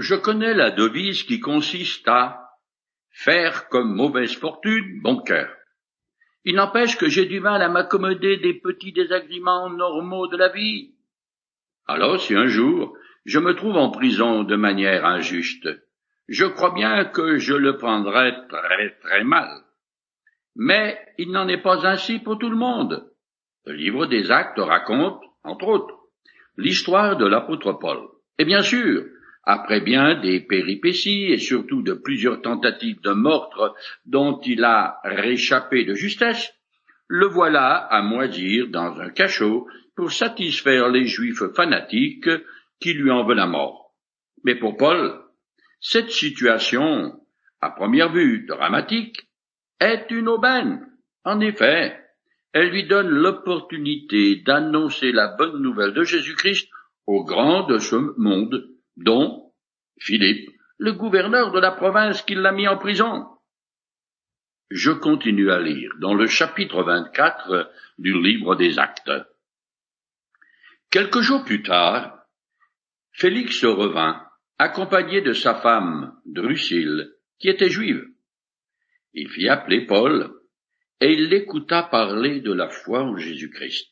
Je connais la devise qui consiste à faire comme mauvaise fortune, bon cœur. Il n'empêche que j'ai du mal à m'accommoder des petits désagréments normaux de la vie. Alors si un jour je me trouve en prison de manière injuste, je crois bien que je le prendrai très très mal. Mais il n'en est pas ainsi pour tout le monde. Le livre des actes raconte, entre autres, l'histoire de l'apôtre Paul. Et bien sûr, après bien des péripéties et surtout de plusieurs tentatives de meurtre dont il a réchappé de justesse, le voilà à moisir dans un cachot pour satisfaire les juifs fanatiques qui lui en veulent la mort. Mais pour Paul, cette situation, à première vue dramatique, est une aubaine. En effet, elle lui donne l'opportunité d'annoncer la bonne nouvelle de Jésus-Christ aux grands de ce monde, dont Philippe, le gouverneur de la province qui l'a mis en prison. Je continue à lire dans le chapitre 24 du livre des Actes. Quelques jours plus tard, Félix revint, accompagné de sa femme Drusille, qui était juive. Il fit appeler Paul, et il l'écouta parler de la foi en Jésus-Christ.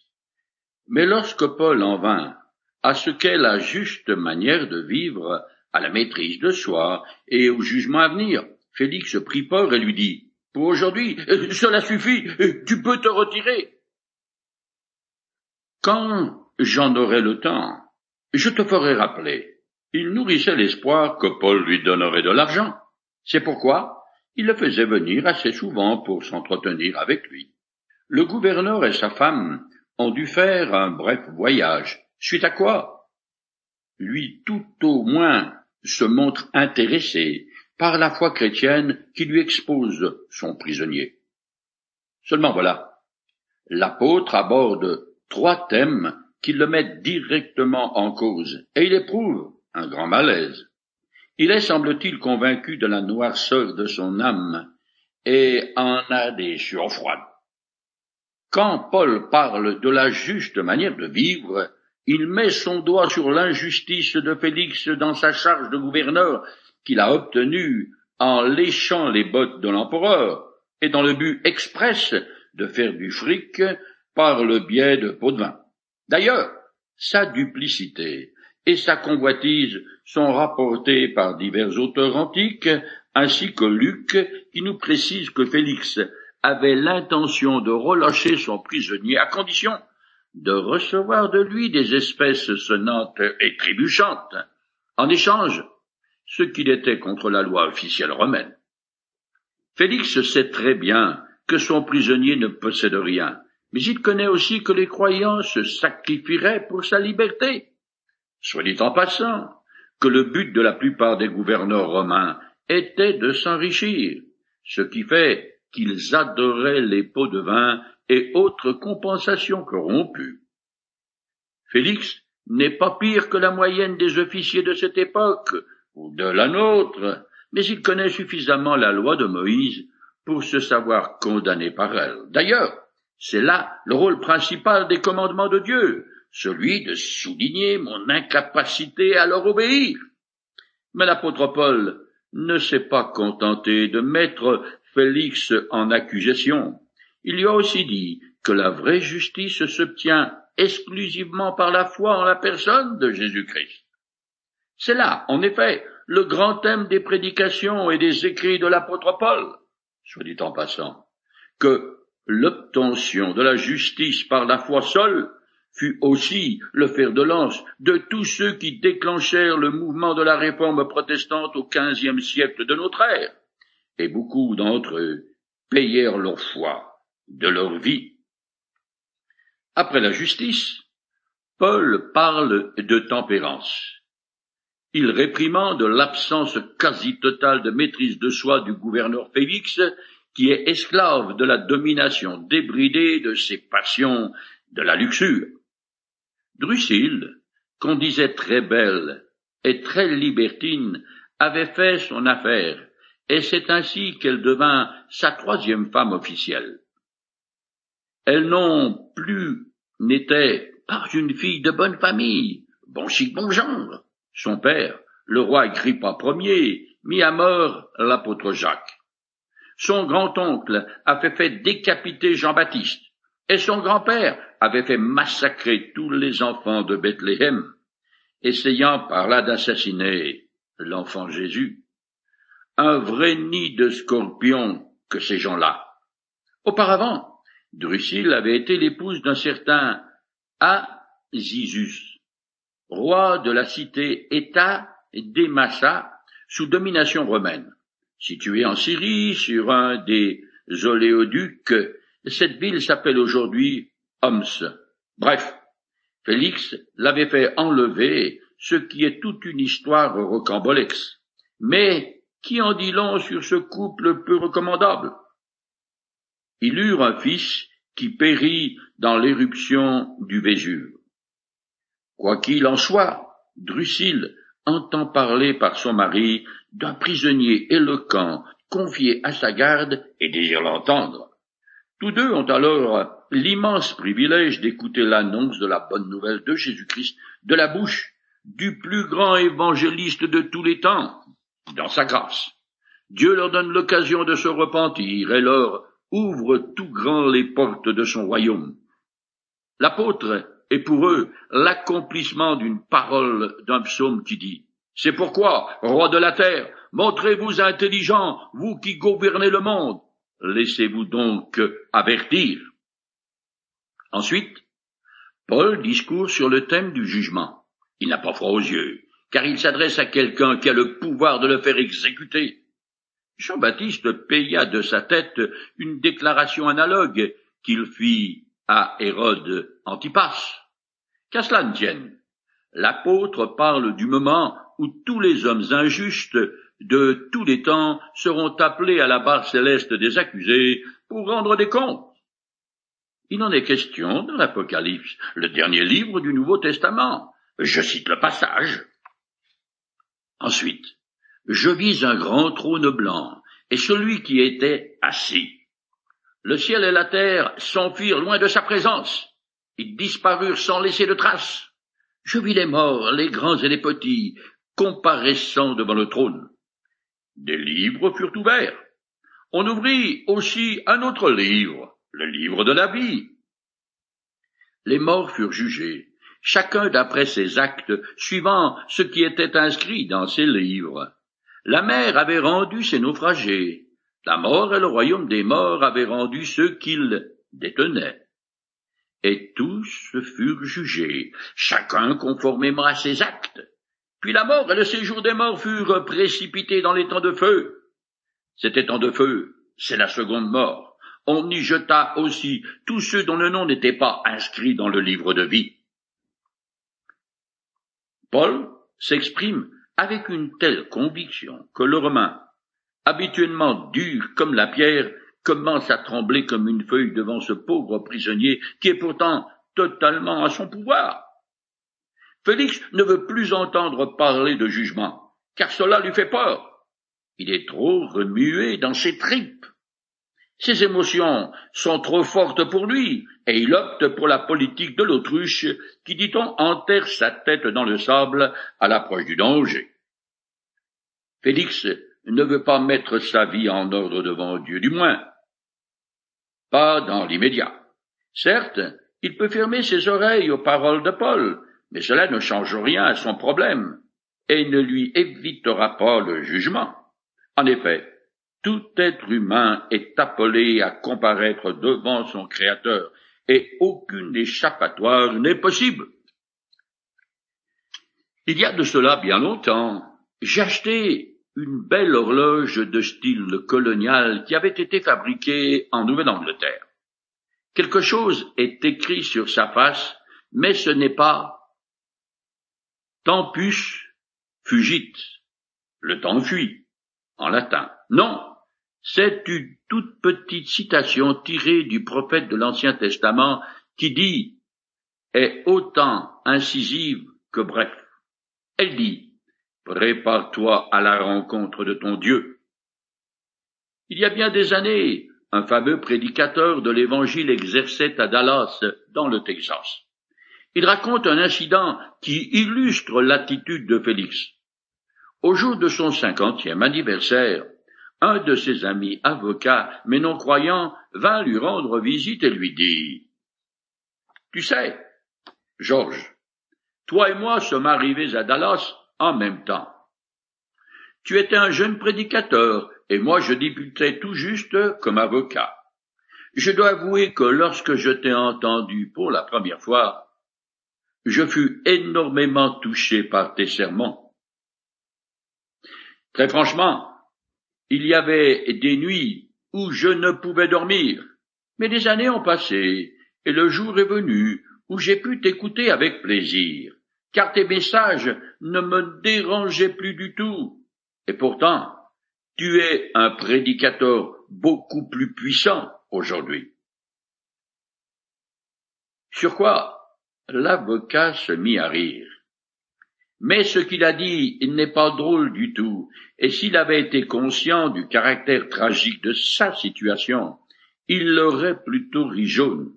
Mais lorsque Paul en vint à ce qu'est la juste manière de vivre, à la maîtrise de soi et au jugement à venir, Félix prit peur et lui dit, Pour aujourd'hui, cela suffit, tu peux te retirer. Quand j'en aurai le temps, je te ferai rappeler. Il nourrissait l'espoir que Paul lui donnerait de l'argent. C'est pourquoi il le faisait venir assez souvent pour s'entretenir avec lui. Le gouverneur et sa femme ont dû faire un bref voyage, suite à quoi lui tout au moins se montre intéressé par la foi chrétienne qui lui expose son prisonnier. Seulement voilà, l'apôtre aborde trois thèmes qui le mettent directement en cause, et il éprouve un grand malaise. Il est, semble-t-il, convaincu de la noirceur de son âme et en a des sueurs. Quand Paul parle de la juste manière de vivre, il met son doigt sur l'injustice de Félix dans sa charge de gouverneur qu'il a obtenue en léchant les bottes de l'empereur et dans le but express de faire du fric par le biais de pots de vin. D'ailleurs, sa duplicité et sa convoitise sont rapportés par divers auteurs antiques, ainsi que Luc, qui nous précise que Félix avait l'intention de relâcher son prisonnier à condition de recevoir de lui des espèces sonnantes et trébuchantes, en échange ce qu'il était contre la loi officielle romaine. Félix sait très bien que son prisonnier ne possède rien, mais il connaît aussi que les croyants se sacrifieraient pour sa liberté. Soit dit en passant, que le but de la plupart des gouverneurs romains était de s'enrichir, ce qui fait qu'ils adoraient les pots de vin et autres compensations corrompues. Félix n'est pas pire que la moyenne des officiers de cette époque, ou de la nôtre, mais il connaît suffisamment la loi de Moïse pour se savoir condamné par elle. D'ailleurs, c'est là le rôle principal des commandements de Dieu, celui de souligner mon incapacité à leur obéir. Mais l'apôtre Paul ne s'est pas contenté de mettre Félix en accusation. Il lui a aussi dit que la vraie justice s'obtient exclusivement par la foi en la personne de Jésus-Christ. C'est là, en effet, le grand thème des prédications et des écrits de l'apôtre Paul, soit dit en passant, que l'obtention de la justice par la foi seule fut aussi le fer de lance de tous ceux qui déclenchèrent le mouvement de la réforme protestante au quinzième siècle de notre ère, et beaucoup d'entre eux payèrent leur foi de leur vie. Après la justice, Paul parle de tempérance. Il réprimande l'absence quasi totale de maîtrise de soi du gouverneur Félix, qui est esclave de la domination débridée de ses passions de la luxure. Drusille, qu'on disait très belle et très libertine, avait fait son affaire, et c'est ainsi qu'elle devint sa troisième femme officielle. Elle non plus n'était pas une fille de bonne famille, bon chic, bon genre. Son père, le roi Agrippa Ier mit à mort l'apôtre Jacques. Son grand-oncle avait fait décapiter Jean-Baptiste, et son grand-père avait fait massacrer tous les enfants de Bethléem, essayant par là d'assassiner l'enfant Jésus. Un vrai nid de scorpions que ces gens-là. Auparavant, Drusille avait été l'épouse d'un certain Azizus, roi de la cité-État d'Emassa sous domination romaine. Située en Syrie, sur un des oléoducs, cette ville s'appelle aujourd'hui Homs. Bref, Félix l'avait fait enlever, ce qui est toute une histoire rocambolex. Mais qui en dit long sur ce couple peu recommandable? Ils eurent un fils qui périt dans l'éruption du Vésuve. Quoi qu'il en soit, Drusille entend parler par son mari d'un prisonnier éloquent confié à sa garde et désire l'entendre. Tous deux ont alors l'immense privilège d'écouter l'annonce de la bonne nouvelle de Jésus-Christ de la bouche du plus grand évangéliste de tous les temps, dans sa grâce. Dieu leur donne l'occasion de se repentir et leur ouvre tout grand les portes de son royaume. L'apôtre est pour eux l'accomplissement d'une parole d'un psaume qui dit C'est pourquoi, roi de la terre, montrez-vous intelligent, vous qui gouvernez le monde, laissez-vous donc avertir. Ensuite, Paul discourt sur le thème du jugement. Il n'a pas froid aux yeux, car il s'adresse à quelqu'un qui a le pouvoir de le faire exécuter. Jean-Baptiste paya de sa tête une déclaration analogue qu'il fit à Hérode Antipas. Qu'à cela ne tienne, l'apôtre parle du moment où tous les hommes injustes de tous les temps seront appelés à la barre céleste des accusés pour rendre des comptes. Il en est question dans l'Apocalypse, le dernier livre du Nouveau Testament. Je cite le passage. Ensuite, je vis un grand trône blanc, et celui qui était assis. Le ciel et la terre s'enfuirent loin de sa présence. Ils disparurent sans laisser de traces. Je vis les morts, les grands et les petits, comparaissant devant le trône. Des livres furent ouverts. On ouvrit aussi un autre livre, le livre de la vie. Les morts furent jugés, chacun d'après ses actes, suivant ce qui était inscrit dans ses livres. La mer avait rendu ses naufragés. La mort et le royaume des morts avaient rendu ceux qu'ils détenaient. Et tous furent jugés, chacun conformément à ses actes. Puis la mort et le séjour des morts furent précipités dans les temps de feu. Cet temps de feu, c'est la seconde mort. On y jeta aussi tous ceux dont le nom n'était pas inscrit dans le livre de vie. Paul s'exprime avec une telle conviction que le Romain, habituellement dur comme la pierre, commence à trembler comme une feuille devant ce pauvre prisonnier qui est pourtant totalement à son pouvoir. Félix ne veut plus entendre parler de jugement, car cela lui fait peur. Il est trop remué dans ses tripes. Ses émotions sont trop fortes pour lui, et il opte pour la politique de l'autruche qui, dit-on, enterre sa tête dans le sable à l'approche du danger. Félix ne veut pas mettre sa vie en ordre devant Dieu, du moins pas dans l'immédiat. Certes, il peut fermer ses oreilles aux paroles de Paul, mais cela ne change rien à son problème, et ne lui évitera pas le jugement. En effet, tout être humain est appelé à comparaître devant son Créateur, et aucune échappatoire n'est possible. Il y a de cela bien longtemps, acheté une belle horloge de style colonial qui avait été fabriquée en Nouvelle-Angleterre. Quelque chose est écrit sur sa face, mais ce n'est pas tempus fugit, le temps fuit, en latin. Non, c'est une toute petite citation tirée du prophète de l'Ancien Testament qui dit est autant incisive que bref. Elle dit Prépare-toi à la rencontre de ton Dieu. Il y a bien des années, un fameux prédicateur de l'Évangile exerçait à Dallas, dans le Texas. Il raconte un incident qui illustre l'attitude de Félix. Au jour de son cinquantième anniversaire, un de ses amis avocats, mais non croyants, vint lui rendre visite et lui dit Tu sais, Georges, toi et moi sommes arrivés à Dallas en même temps. Tu étais un jeune prédicateur, et moi je débutais tout juste comme avocat. Je dois avouer que lorsque je t'ai entendu pour la première fois, je fus énormément touché par tes sermons. Très franchement, il y avait des nuits où je ne pouvais dormir, mais des années ont passé, et le jour est venu où j'ai pu t'écouter avec plaisir, car tes messages ne me dérangeaient plus du tout. Et pourtant, tu es un prédicateur beaucoup plus puissant aujourd'hui. Sur quoi l'avocat se mit à rire. Mais ce qu'il a dit n'est pas drôle du tout, et s'il avait été conscient du caractère tragique de sa situation, il l'aurait plutôt ri jaune.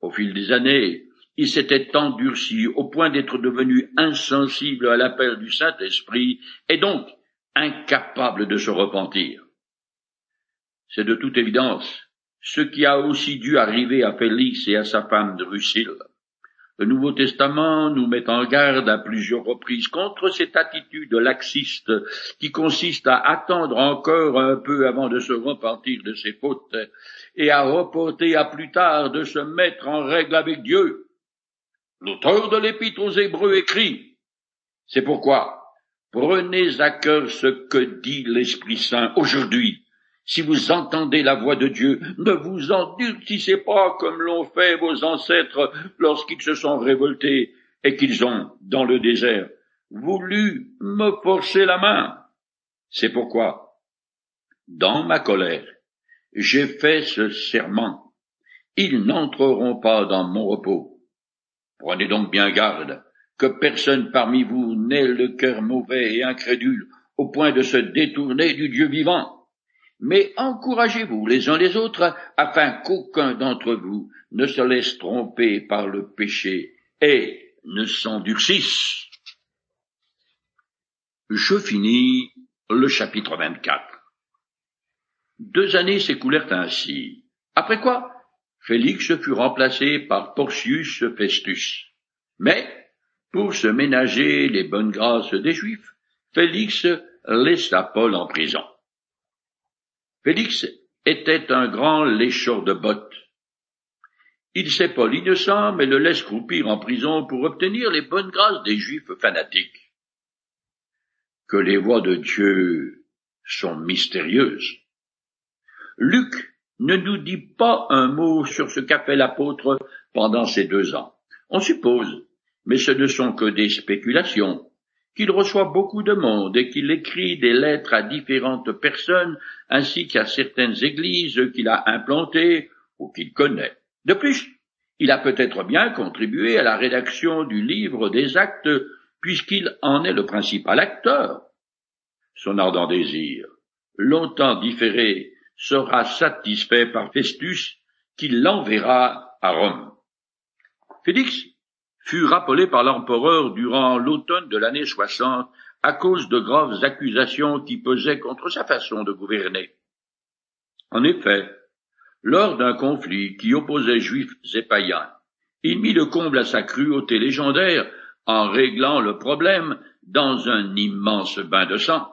Au fil des années, il s'était endurci au point d'être devenu insensible à l'appel du Saint-Esprit, et donc incapable de se repentir. C'est de toute évidence ce qui a aussi dû arriver à Félix et à sa femme Drusille. Le Nouveau Testament nous met en garde à plusieurs reprises contre cette attitude laxiste qui consiste à attendre encore un peu avant de se repentir de ses fautes et à reporter à plus tard de se mettre en règle avec Dieu. L'auteur de l'Épître aux Hébreux écrit C'est pourquoi prenez à cœur ce que dit l'Esprit Saint aujourd'hui si vous entendez la voix de Dieu, ne vous endurcissez pas comme l'ont fait vos ancêtres lorsqu'ils se sont révoltés et qu'ils ont, dans le désert, voulu me forcer la main. C'est pourquoi, dans ma colère, j'ai fait ce serment. Ils n'entreront pas dans mon repos. Prenez donc bien garde que personne parmi vous n'ait le cœur mauvais et incrédule au point de se détourner du Dieu vivant mais encouragez-vous les uns les autres, afin qu'aucun d'entre vous ne se laisse tromper par le péché et ne s'endurcisse. Je finis le chapitre 24. Deux années s'écoulèrent ainsi, après quoi Félix fut remplacé par Porcius Festus. Mais, pour se ménager les bonnes grâces des Juifs, Félix laissa Paul en prison. Félix était un grand lécheur de bottes. Il sait Paul innocent, mais le laisse croupir en prison pour obtenir les bonnes grâces des Juifs fanatiques. Que les voies de Dieu sont mystérieuses. Luc ne nous dit pas un mot sur ce qu'a fait l'apôtre pendant ces deux ans. On suppose, mais ce ne sont que des spéculations, qu'il reçoit beaucoup de monde et qu'il écrit des lettres à différentes personnes ainsi qu'à certaines églises qu'il a implantées ou qu'il connaît. De plus, il a peut-être bien contribué à la rédaction du livre des actes puisqu'il en est le principal acteur. Son ardent désir, longtemps différé, sera satisfait par Festus qui l'enverra à Rome. Félix fut rappelé par l'empereur durant l'automne de l'année 60 à cause de graves accusations qui pesaient contre sa façon de gouverner. En effet, lors d'un conflit qui opposait juifs et païens, il mit le comble à sa cruauté légendaire en réglant le problème dans un immense bain de sang.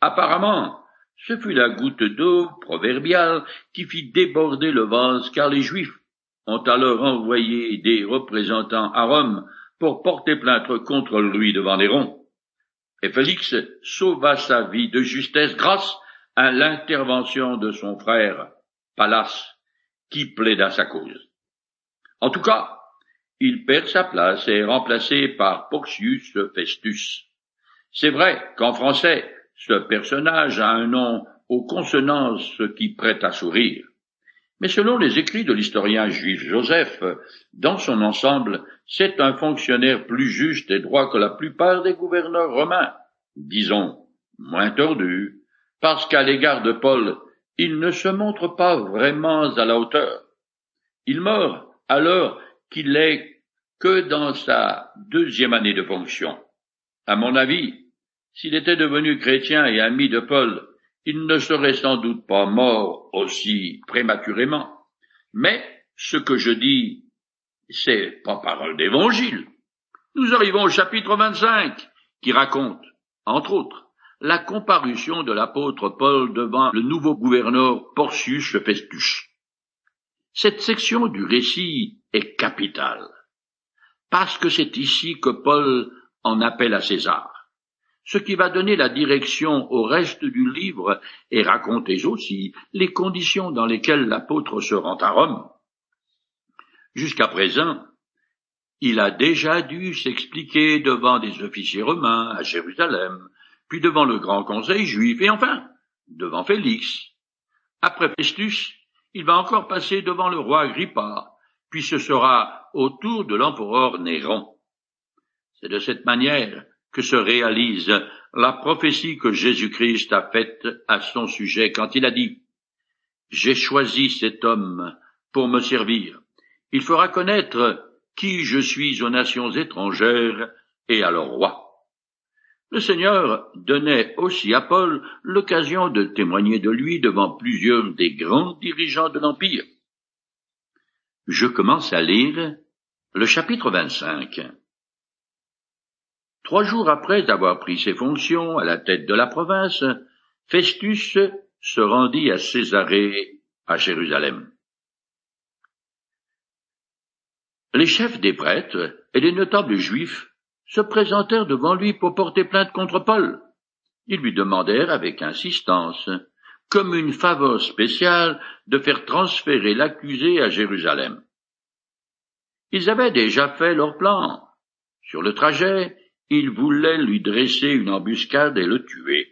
Apparemment, ce fut la goutte d'eau proverbiale qui fit déborder le vase car les Juifs ont alors envoyé des représentants à Rome pour porter plainte contre lui devant Néron. Et Félix sauva sa vie de justesse grâce à l'intervention de son frère Pallas, qui plaida sa cause. En tout cas, il perd sa place et est remplacé par Porcius Festus. C'est vrai qu'en français, ce personnage a un nom aux consonances qui prêtent à sourire. Mais selon les écrits de l'historien juif Joseph, dans son ensemble, c'est un fonctionnaire plus juste et droit que la plupart des gouverneurs romains, disons, moins tordu, parce qu'à l'égard de Paul, il ne se montre pas vraiment à la hauteur. Il meurt alors qu'il est que dans sa deuxième année de fonction. À mon avis, S'il était devenu chrétien et ami de Paul, il ne serait sans doute pas mort aussi prématurément. Mais ce que je dis, c'est pas parole d'évangile. Nous arrivons au chapitre 25, qui raconte, entre autres, la comparution de l'apôtre Paul devant le nouveau gouverneur Porcius Festus. Cette section du récit est capitale, parce que c'est ici que Paul en appelle à César, ce qui va donner la direction au reste du livre et raconter aussi les conditions dans lesquelles l'apôtre se rend à Rome. Jusqu'à présent, il a déjà dû s'expliquer devant des officiers romains à Jérusalem, puis devant le grand conseil juif, et enfin devant Félix. Après Festus, il va encore passer devant le roi Agrippa, puis ce sera au tour de l'empereur Néron. C'est de cette manière que se réalise la prophétie que Jésus-Christ a faite à son sujet quand il a dit J'ai choisi cet homme pour me servir. Il fera connaître qui je suis aux nations étrangères et à leur roi. Le Seigneur donnait aussi à Paul l'occasion de témoigner de lui devant plusieurs des grands dirigeants de l'Empire. Je commence à lire le chapitre 25. Trois jours après avoir pris ses fonctions à la tête de la province, Festus se rendit à Césarée à Jérusalem. Les chefs des prêtres et les notables juifs se présentèrent devant lui pour porter plainte contre Paul. Ils lui demandèrent avec insistance, comme une faveur spéciale, de faire transférer l'accusé à Jérusalem. Ils avaient déjà fait leur plan. Sur le trajet, ils voulaient lui dresser une embuscade et le tuer.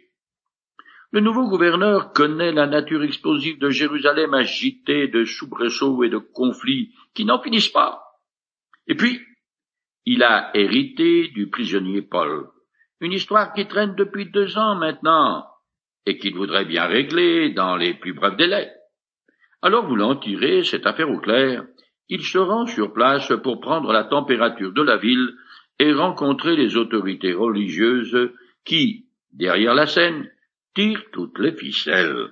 Le nouveau gouverneur connaît la nature explosive de Jérusalem agitée de soubresauts et de conflits qui n'en finissent pas. Et puis, il a hérité du prisonnier Paul, une histoire qui traîne depuis deux ans maintenant, et qu'il voudrait bien régler dans les plus brefs délais. Alors voulant tirer cette affaire au clair, il se rend sur place pour prendre la température de la ville et rencontrer les autorités religieuses qui, derrière la scène, tirent toutes les ficelles.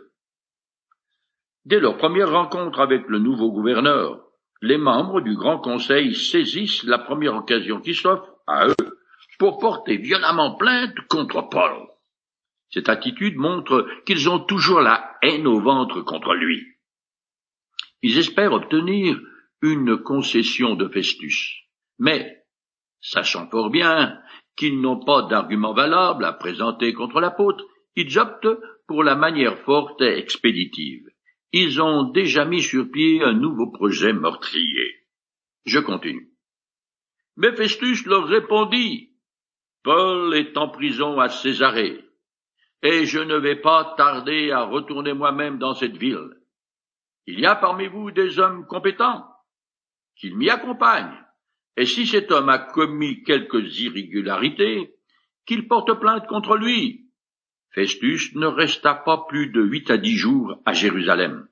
Dès leur première rencontre avec le nouveau gouverneur, les membres du Grand Conseil saisissent la première occasion qui s'offre à eux pour porter violemment plainte contre Paul. Cette attitude montre qu'ils ont toujours la haine au ventre contre lui. Ils espèrent obtenir une concession de Festus. Mais, sachant fort bien qu'ils n'ont pas d'argument valable à présenter contre l'apôtre, ils optent pour la manière forte et expéditive ils ont déjà mis sur pied un nouveau projet meurtrier. Je continue. Mais Festus leur répondit, Paul est en prison à Césarée, et je ne vais pas tarder à retourner moi-même dans cette ville. Il y a parmi vous des hommes compétents, qu'ils m'y accompagnent, et si cet homme a commis quelques irrégularités, qu'il porte plainte contre lui, Festus ne resta pas plus de huit à dix jours à Jérusalem.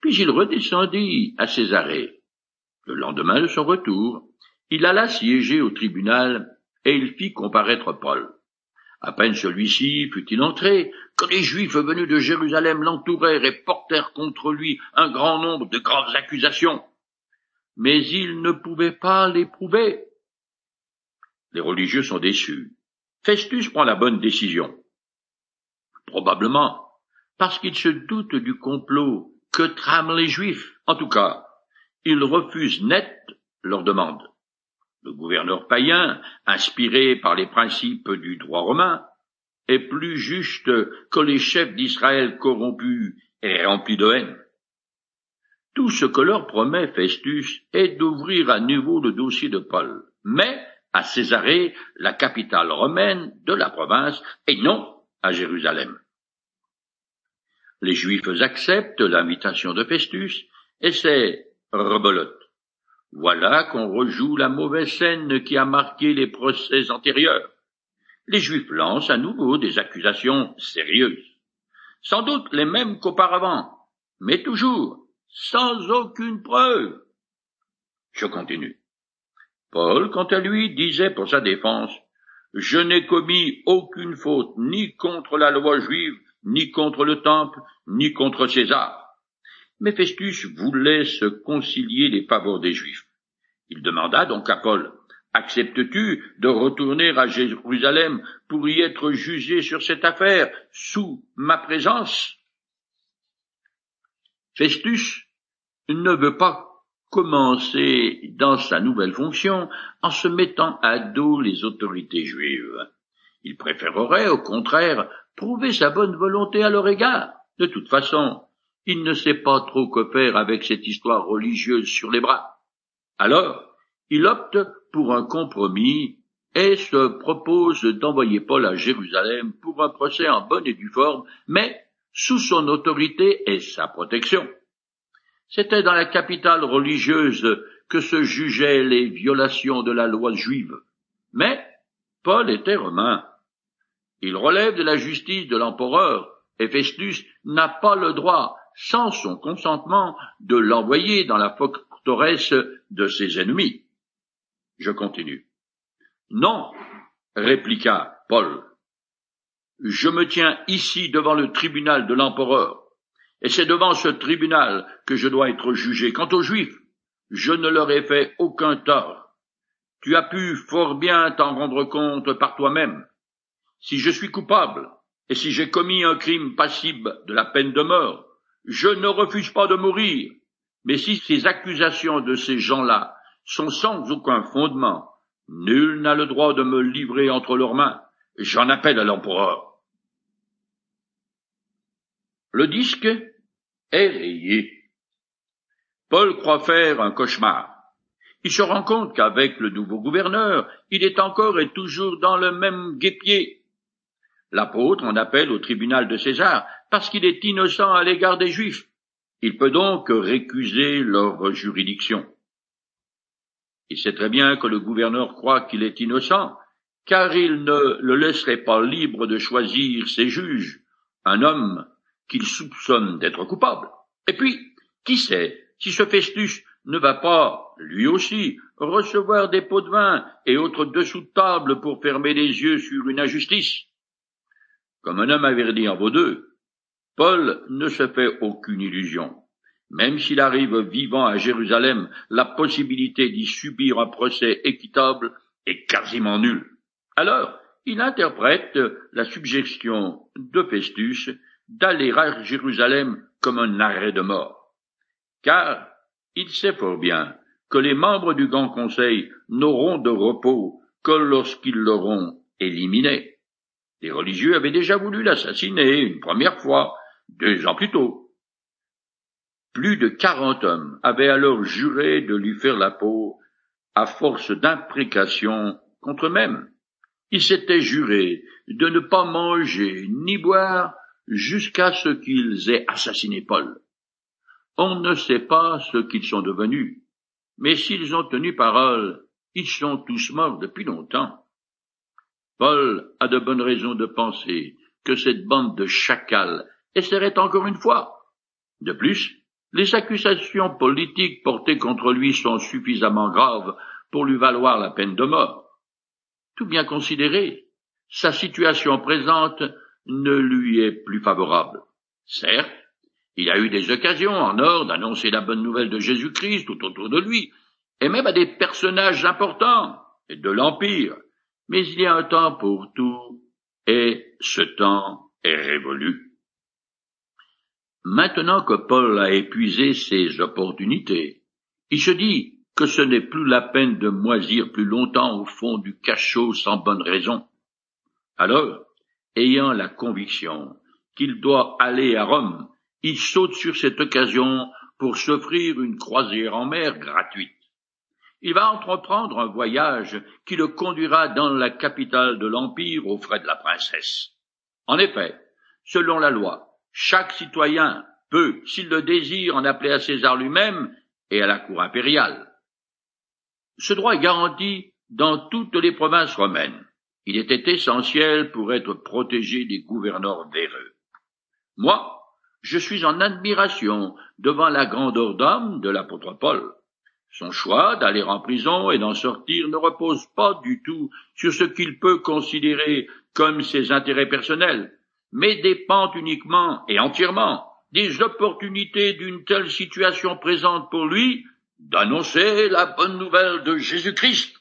Puis il redescendit à Césarée. Le lendemain de son retour, il alla siéger au tribunal et il fit comparaître Paul. À peine celui-ci fut-il entré, que les Juifs venus de Jérusalem l'entourèrent et portèrent contre lui un grand nombre de graves accusations. Mais ils ne pouvaient pas les prouver. Les religieux sont déçus. Festus prend la bonne décision. Probablement parce qu'il se doute du complot que trament les Juifs. En tout cas, il refuse net leur demande. Le gouverneur païen, inspiré par les principes du droit romain, est plus juste que les chefs d'Israël corrompus et remplis de haine. Tout ce que leur promet Festus est d'ouvrir à nouveau le dossier de Paul, mais à Césarée, la capitale romaine de la province, et non à Jérusalem. Les Juifs acceptent l'invitation de Festus, et c'est rebelote. Voilà qu'on rejoue la mauvaise scène qui a marqué les procès antérieurs. Les Juifs lancent à nouveau des accusations sérieuses. Sans doute les mêmes qu'auparavant, mais toujours sans aucune preuve. Je continue. Paul, quant à lui, disait pour sa défense Je n'ai commis aucune faute ni contre la loi juive, ni contre le temple, ni contre César. Mais voulait se concilier les faveurs des Juifs. Il demanda donc à Paul, Acceptes-tu de retourner à Jérusalem pour y être jugé sur cette affaire sous ma présence? Festus ne veut pas commencer dans sa nouvelle fonction en se mettant à dos les autorités juives. Il préférerait, au contraire, prouver sa bonne volonté à leur égard. De toute façon, il ne sait pas trop quoi faire avec cette histoire religieuse sur les bras. Alors, il opte pour un compromis et se propose d'envoyer Paul à Jérusalem pour un procès en bonne et due forme, mais sous son autorité et sa protection. C'était dans la capitale religieuse que se jugeaient les violations de la loi juive. Mais Paul était romain. Il relève de la justice de l'empereur, et Festus n'a pas le droit, sans son consentement, de l'envoyer dans la forteresse de ses ennemis. Je continue. Non, répliqua Paul. Je me tiens ici devant le tribunal de l'empereur, et c'est devant ce tribunal que je dois être jugé. Quant aux Juifs, je ne leur ai fait aucun tort. Tu as pu fort bien t'en rendre compte par toi-même. Si je suis coupable, et si j'ai commis un crime passible de la peine de mort, je ne refuse pas de mourir. Mais si ces accusations de ces gens-là sont sans aucun fondement. Nul n'a le droit de me livrer entre leurs mains. J'en appelle à l'empereur. Le disque est rayé. Paul croit faire un cauchemar. Il se rend compte qu'avec le nouveau gouverneur, il est encore et toujours dans le même guépier. L'apôtre en appelle au tribunal de César parce qu'il est innocent à l'égard des Juifs. Il peut donc récuser leur juridiction. Il sait très bien que le gouverneur croit qu'il est innocent, car il ne le laisserait pas libre de choisir ses juges, un homme qu'il soupçonne d'être coupable. Et puis, qui sait si ce Festus ne va pas, lui aussi, recevoir des pots de vin et autres dessous de table pour fermer les yeux sur une injustice? Comme un homme averti en vaut deux, Paul ne se fait aucune illusion. Même s'il arrive vivant à Jérusalem, la possibilité d'y subir un procès équitable est quasiment nulle. Alors, il interprète la suggestion de Festus d'aller à Jérusalem comme un arrêt de mort. Car il sait fort bien que les membres du Grand Conseil n'auront de repos que lorsqu'ils l'auront éliminé. Les religieux avaient déjà voulu l'assassiner une première fois, deux ans plus tôt. Plus de quarante hommes avaient alors juré de lui faire la peau à force d'imprécations contre eux-mêmes. Ils s'étaient jurés de ne pas manger ni boire jusqu'à ce qu'ils aient assassiné Paul. On ne sait pas ce qu'ils sont devenus, mais s'ils ont tenu parole, ils sont tous morts depuis longtemps. Paul a de bonnes raisons de penser que cette bande de chacals essaierait encore une fois. De plus, les accusations politiques portées contre lui sont suffisamment graves pour lui valoir la peine de mort. Tout bien considéré, sa situation présente ne lui est plus favorable. Certes, il a eu des occasions en or d'annoncer la bonne nouvelle de Jésus-Christ tout autour de lui, et même à des personnages importants de l'Empire, mais il y a un temps pour tout, et ce temps est révolu. Maintenant que Paul a épuisé ses opportunités, il se dit que ce n'est plus la peine de moisir plus longtemps au fond du cachot sans bonne raison. Alors, ayant la conviction qu'il doit aller à Rome, il saute sur cette occasion pour s'offrir une croisière en mer gratuite. Il va entreprendre un voyage qui le conduira dans la capitale de l'Empire aux frais de la princesse. En effet, selon la loi, chaque citoyen peut, s'il le désire, en appeler à César lui-même et à la cour impériale. Ce droit est garanti dans toutes les provinces romaines. Il était essentiel pour être protégé des gouverneurs véreux. Moi, je suis en admiration devant la grandeur d'homme de l'apôtre Paul. Son choix d'aller en prison et d'en sortir ne repose pas du tout sur ce qu'il peut considérer comme ses intérêts personnels, mais dépend uniquement et entièrement des opportunités d'une telle situation présente pour lui d'annoncer la bonne nouvelle de Jésus-Christ.